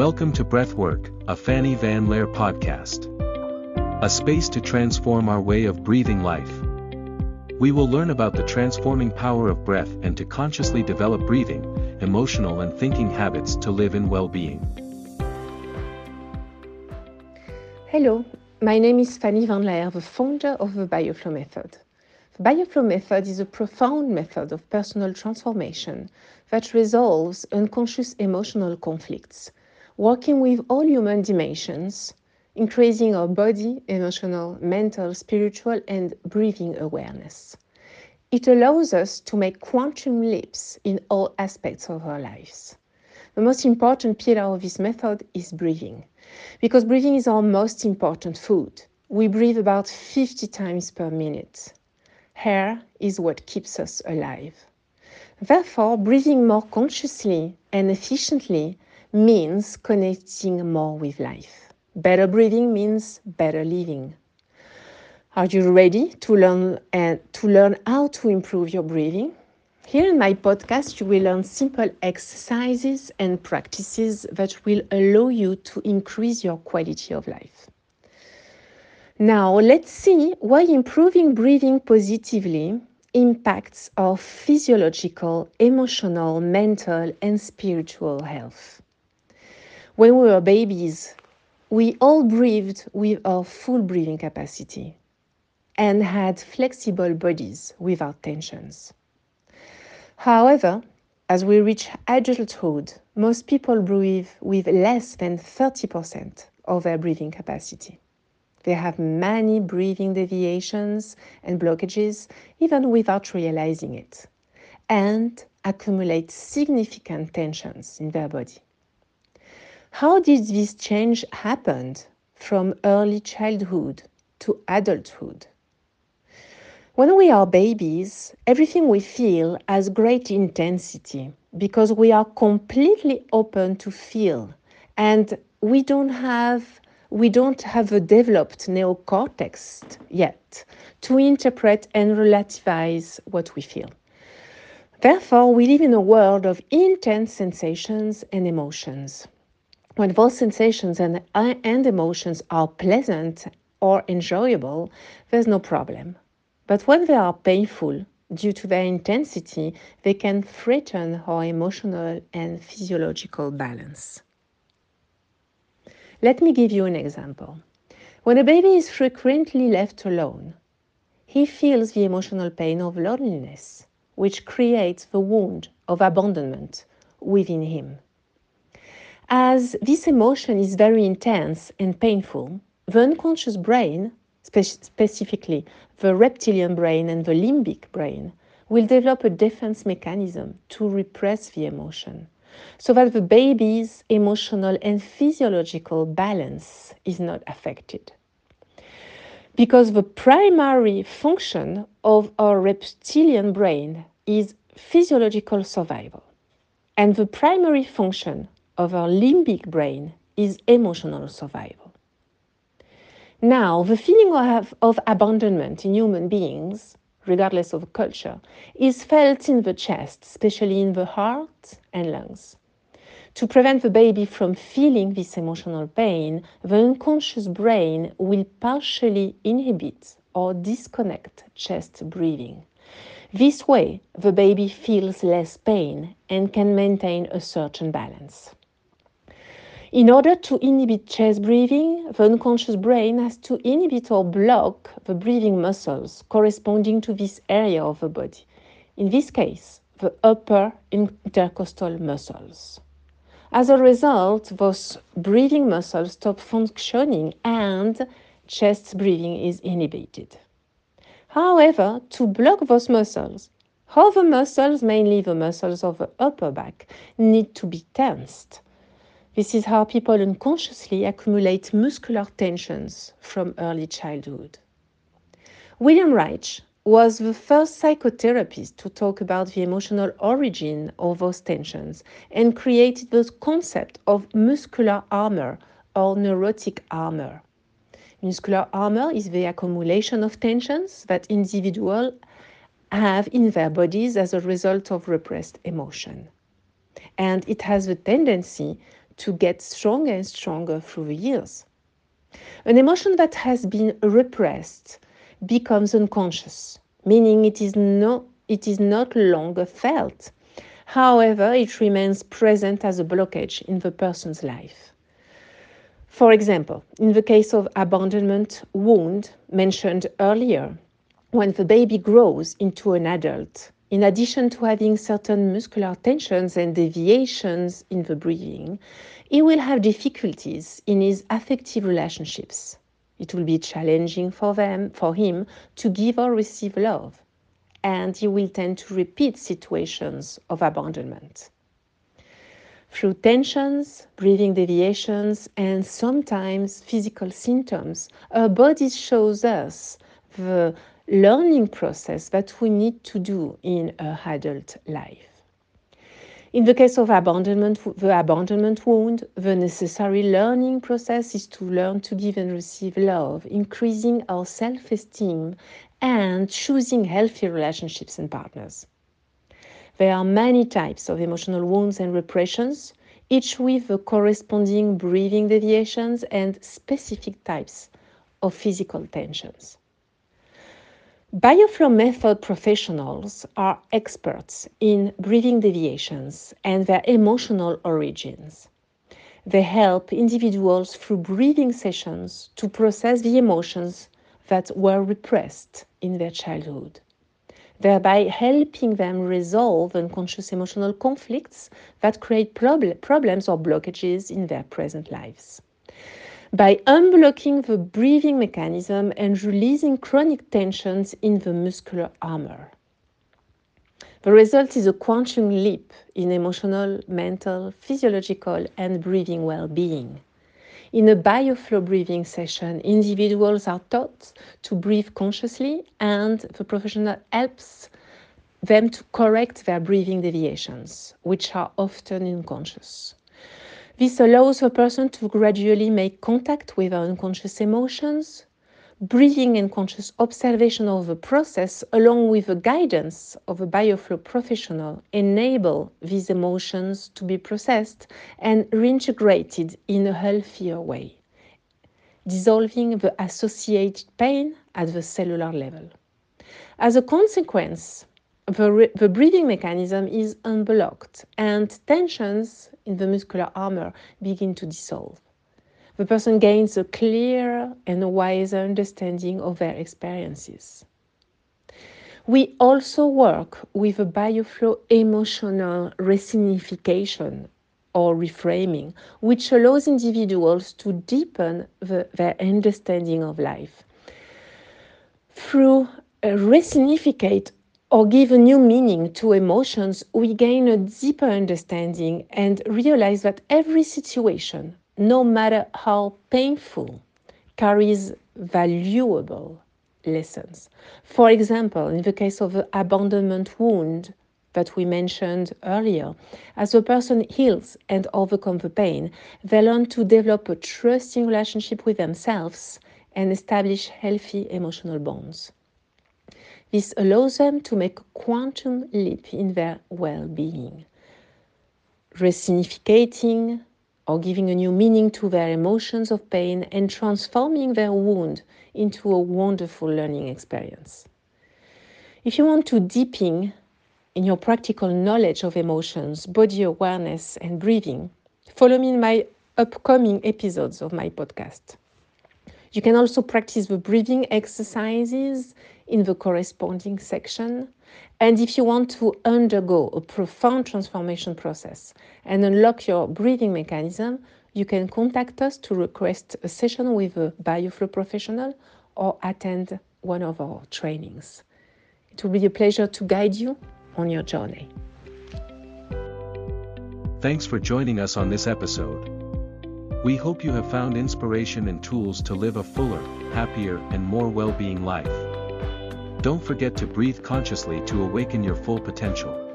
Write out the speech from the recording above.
Welcome to Breathwork, a Fanny Van Laer podcast. A space to transform our way of breathing life. We will learn about the transforming power of breath and to consciously develop breathing, emotional and thinking habits to live in well-being. Hello, my name is Fanny Van Laer, the founder of the Bioflow Method. The Bioflow Method is a profound method of personal transformation that resolves unconscious emotional conflicts working with all human dimensions, increasing our body, emotional, mental, spiritual, and breathing awareness. It allows us to make quantum leaps in all aspects of our lives. The most important pillar of this method is breathing, because breathing is our most important food. We breathe about 50 times per minute. Air is what keeps us alive. Therefore, breathing more consciously and efficiently means connecting more with life. Better breathing means better living. Are you ready to learn and to learn how to improve your breathing? Here in my podcast, you will learn simple exercises and practices that will allow you to increase your quality of life. Now, let's see why improving breathing positively impacts our physiological, emotional, mental, and spiritual health. When we were babies, we all breathed with our full breathing capacity and had flexible bodies without tensions. However, as we reach adulthood, most people breathe with less than 30% of their breathing capacity. They have many breathing deviations and blockages even without realizing it, and accumulate significant tensions in their body. How did this change happen from early childhood to adulthood? When we are babies, everything we feel has great intensity because we are completely open to feel and we don't have we don't have a developed neocortex yet to interpret and relativize what we feel. Therefore, we live in a world of intense sensations and emotions when both sensations and, uh, and emotions are pleasant or enjoyable, there's no problem. But when they are painful, due to their intensity, they can threaten our emotional and physiological balance. Let me give you an example. When a baby is frequently left alone, he feels the emotional pain of loneliness, which creates the wound of abandonment within him. As this emotion is very intense and painful, the unconscious brain, spe- specifically the reptilian brain and the limbic brain, will develop a defense mechanism to repress the emotion so that the baby's emotional and physiological balance is not affected. Because the primary function of our reptilian brain is physiological survival, and the primary function of our limbic brain is emotional survival. Now, the feeling of, of abandonment in human beings, regardless of culture, is felt in the chest, especially in the heart and lungs. To prevent the baby from feeling this emotional pain, the unconscious brain will partially inhibit or disconnect chest breathing. This way, the baby feels less pain and can maintain a certain balance. In order to inhibit chest breathing, the unconscious brain has to inhibit or block the breathing muscles corresponding to this area of the body. In this case, the upper intercostal muscles. As a result, those breathing muscles stop functioning and chest breathing is inhibited. However, to block those muscles, all the muscles, mainly the muscles of the upper back, need to be tensed this is how people unconsciously accumulate muscular tensions from early childhood. William Reich was the first psychotherapist to talk about the emotional origin of those tensions and created the concept of muscular armor or neurotic armor. Muscular armor is the accumulation of tensions that individuals have in their bodies as a result of repressed emotion. And it has the tendency to get stronger and stronger through the years. An emotion that has been repressed becomes unconscious, meaning it is, no, it is not longer felt. However, it remains present as a blockage in the person's life. For example, in the case of abandonment wound mentioned earlier, when the baby grows into an adult, in addition to having certain muscular tensions and deviations in the breathing, he will have difficulties in his affective relationships. It will be challenging for them, for him, to give or receive love, and he will tend to repeat situations of abandonment. Through tensions, breathing deviations, and sometimes physical symptoms, our body shows us the learning process that we need to do in our adult life. In the case of abandonment, the abandonment wound, the necessary learning process is to learn to give and receive love, increasing our self esteem, and choosing healthy relationships and partners. There are many types of emotional wounds and repressions, each with the corresponding breathing deviations and specific types of physical tensions. Bioflow method professionals are experts in breathing deviations and their emotional origins. They help individuals through breathing sessions to process the emotions that were repressed in their childhood, thereby helping them resolve unconscious emotional conflicts that create prob- problems or blockages in their present lives by unblocking the breathing mechanism and releasing chronic tensions in the muscular armor. The result is a quantum leap in emotional, mental, physiological, and breathing well being. In a bioflow breathing session, individuals are taught to breathe consciously, and the professional helps them to correct their breathing deviations, which are often unconscious. This allows a person to gradually make contact with our unconscious emotions, breathing and conscious observation of the process, along with the guidance of a bioflow professional, enable these emotions to be processed and reintegrated in a healthier way, dissolving the associated pain at the cellular level. As a consequence, the, the breathing mechanism is unblocked and tensions in the muscular armor begin to dissolve. The person gains a clearer and wiser understanding of their experiences. We also work with a bioflow emotional resignification or reframing, which allows individuals to deepen the, their understanding of life. Through a resignificate or give a new meaning to emotions, we gain a deeper understanding and realize that every situation, no matter how painful, carries valuable lessons. For example, in the case of the abandonment wound that we mentioned earlier, as a person heals and overcomes the pain, they learn to develop a trusting relationship with themselves and establish healthy emotional bonds. This allows them to make a quantum leap in their well being, resignificating or giving a new meaning to their emotions of pain and transforming their wound into a wonderful learning experience. If you want to deepen in your practical knowledge of emotions, body awareness, and breathing, follow me in my upcoming episodes of my podcast. You can also practice the breathing exercises in the corresponding section. And if you want to undergo a profound transformation process and unlock your breathing mechanism, you can contact us to request a session with a bioflow professional or attend one of our trainings. It will be a pleasure to guide you on your journey. Thanks for joining us on this episode. We hope you have found inspiration and tools to live a fuller, happier, and more well being life. Don't forget to breathe consciously to awaken your full potential.